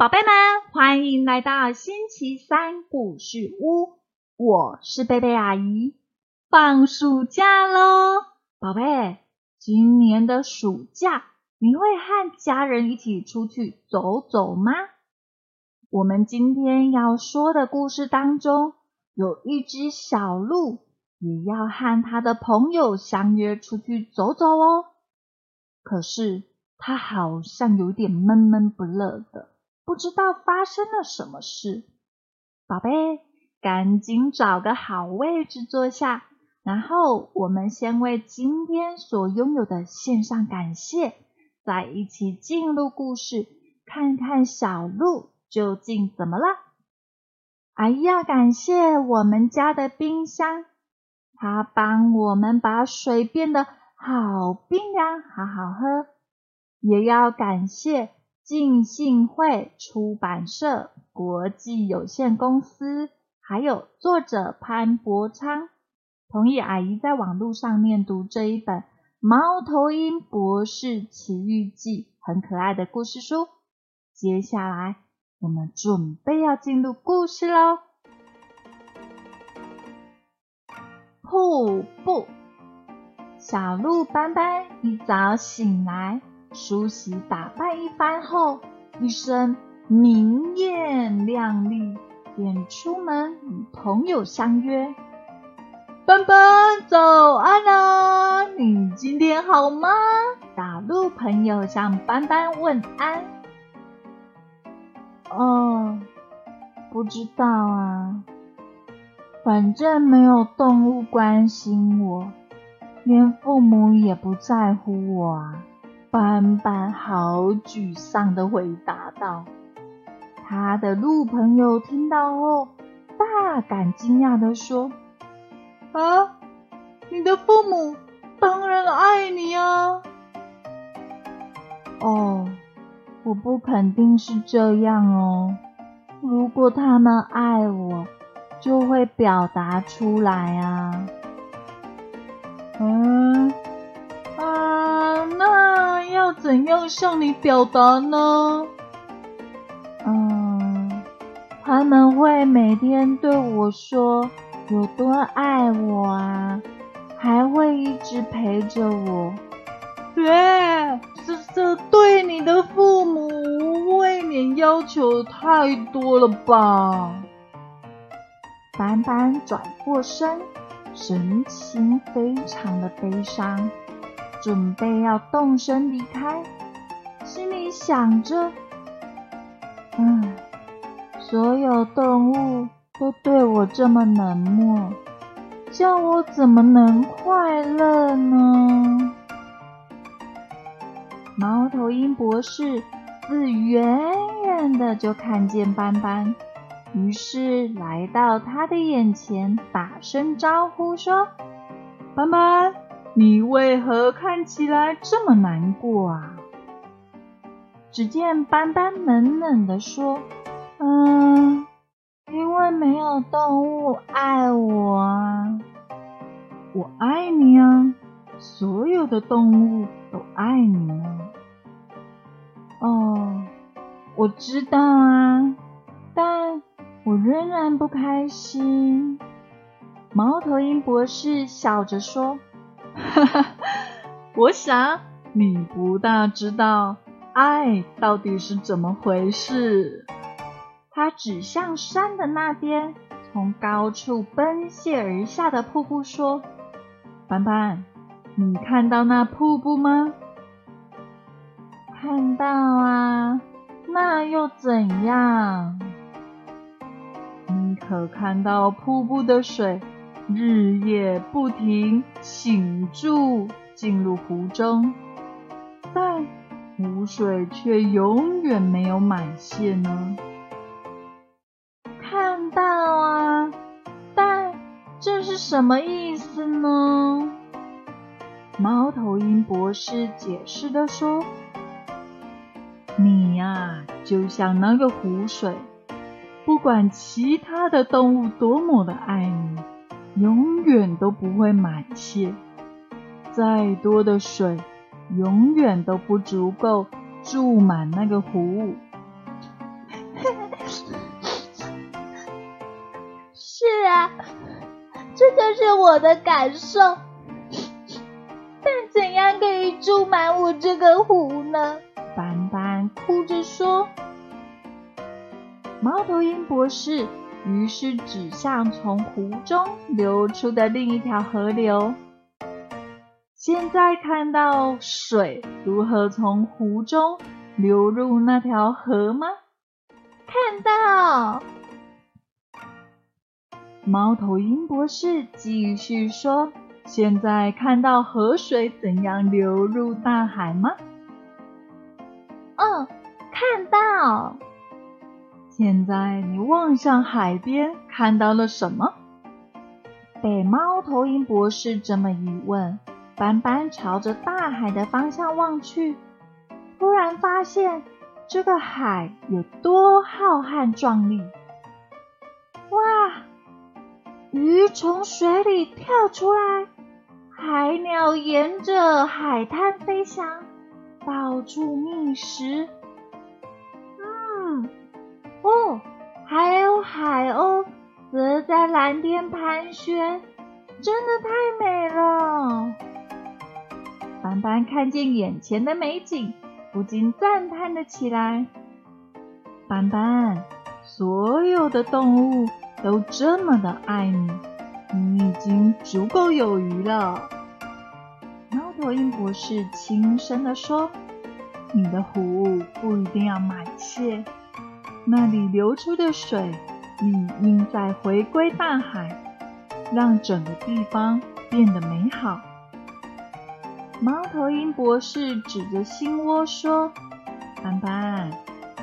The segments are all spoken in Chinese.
宝贝们，欢迎来到星期三故事屋。我是贝贝阿姨。放暑假喽，宝贝，今年的暑假你会和家人一起出去走走吗？我们今天要说的故事当中，有一只小鹿也要和它的朋友相约出去走走哦。可是它好像有点闷闷不乐的。不知道发生了什么事，宝贝，赶紧找个好位置坐下，然后我们先为今天所拥有的献上感谢，再一起进入故事，看看小鹿究竟怎么了。哎呀，感谢我们家的冰箱，它帮我们把水变得好冰凉，好好喝。也要感谢。浸信会出版社国际有限公司，还有作者潘伯昌，同意阿姨在网络上面读这一本《猫头鹰博士奇遇记》很可爱的故事书。接下来我们准备要进入故事喽。瀑布，小鹿斑斑一早醒来。梳洗打扮一番后，一身明艳亮丽，便出门与朋友相约。斑斑，早安啊！你今天好吗？打路朋友向斑斑问安。哦，不知道啊，反正没有动物关心我，连父母也不在乎我啊。斑斑好沮丧的回答道：“他的鹿朋友听到后，大感惊讶的说：‘啊，你的父母当然爱你啊！’哦，我不肯定是这样哦。如果他们爱我，就会表达出来啊。怎样向你表达呢？嗯，他们会每天对我说有多爱我啊，还会一直陪着我。对，这这对你的父母未免要求太多了吧？斑斑转过身，神情非常的悲伤。准备要动身离开，心里想着：“嗯，所有动物都对我这么冷漠，叫我怎么能快乐呢？”猫头鹰博士自远远的就看见斑斑，于是来到他的眼前，打声招呼说：“斑斑。”你为何看起来这么难过啊？只见斑斑冷冷的说：“嗯，因为没有动物爱我啊。我爱你啊，所有的动物都爱你啊。哦，我知道啊，但我仍然不开心。”猫头鹰博士笑着说。哈哈，我想你不大知道爱到底是怎么回事。他指向山的那边，从高处奔泻而下的瀑布说：“斑斑，你看到那瀑布吗？”“看到啊，那又怎样？”“你可看到瀑布的水？”日夜不停倾注进入湖中，但湖水却永远没有满泻呢。看到啊，但这是什么意思呢？猫头鹰博士解释的说：“你呀，就像那个湖水，不管其他的动物多么的爱你。”永远都不会满泻再多的水永远都不足够注满那个壶 是啊这就是我的感受。但怎样可以注满我这个壶呢？斑斑哭着说。猫头鹰博士于是指向从湖中流出的另一条河流。现在看到水如何从湖中流入那条河吗？看到。猫头鹰博士继续说：“现在看到河水怎样流入大海吗？”“嗯，看到。”“现在你望向海边，看到了什么？”被猫头鹰博士这么一问。斑斑朝着大海的方向望去，突然发现这个海有多浩瀚壮丽！哇，鱼从水里跳出来，海鸟沿着海滩飞翔，到处觅食。在蓝天盘旋，真的太美了！斑斑看见眼前的美景，不禁赞叹了起来。斑斑，所有的动物都这么的爱你，你已经足够有余了。猫头鹰博士轻声地说：“你的湖不一定要满泻，那里流出的水理应再回归大海，让整个地方变得美好。”猫头鹰博士指着心窝说：“斑斑，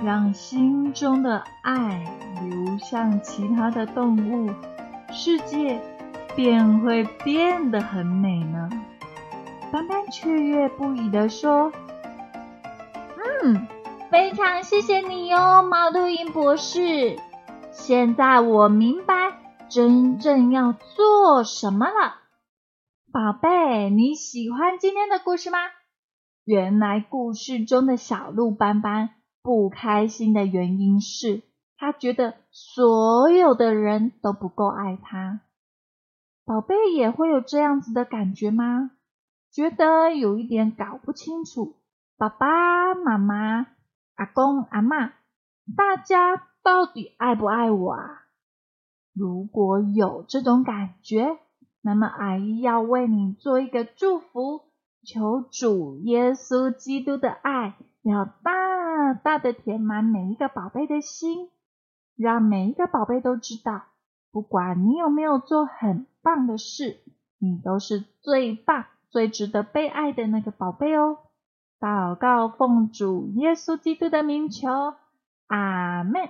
让心中的爱流向其他的动物，世界便会变得很美呢。”斑斑雀跃不已地说：“嗯，非常谢谢你哦，猫头鹰博士。现在我明白真正要做什么了。”宝贝，你喜欢今天的故事吗？原来故事中的小鹿斑斑不开心的原因是，他觉得所有的人都不够爱他。宝贝也会有这样子的感觉吗？觉得有一点搞不清楚，爸爸妈妈、阿公阿妈，大家到底爱不爱我啊？如果有这种感觉，那么，阿姨要为你做一个祝福，求主耶稣基督的爱要大大的填满每一个宝贝的心，让每一个宝贝都知道，不管你有没有做很棒的事，你都是最棒、最值得被爱的那个宝贝哦。祷告奉主耶稣基督的名求，阿门。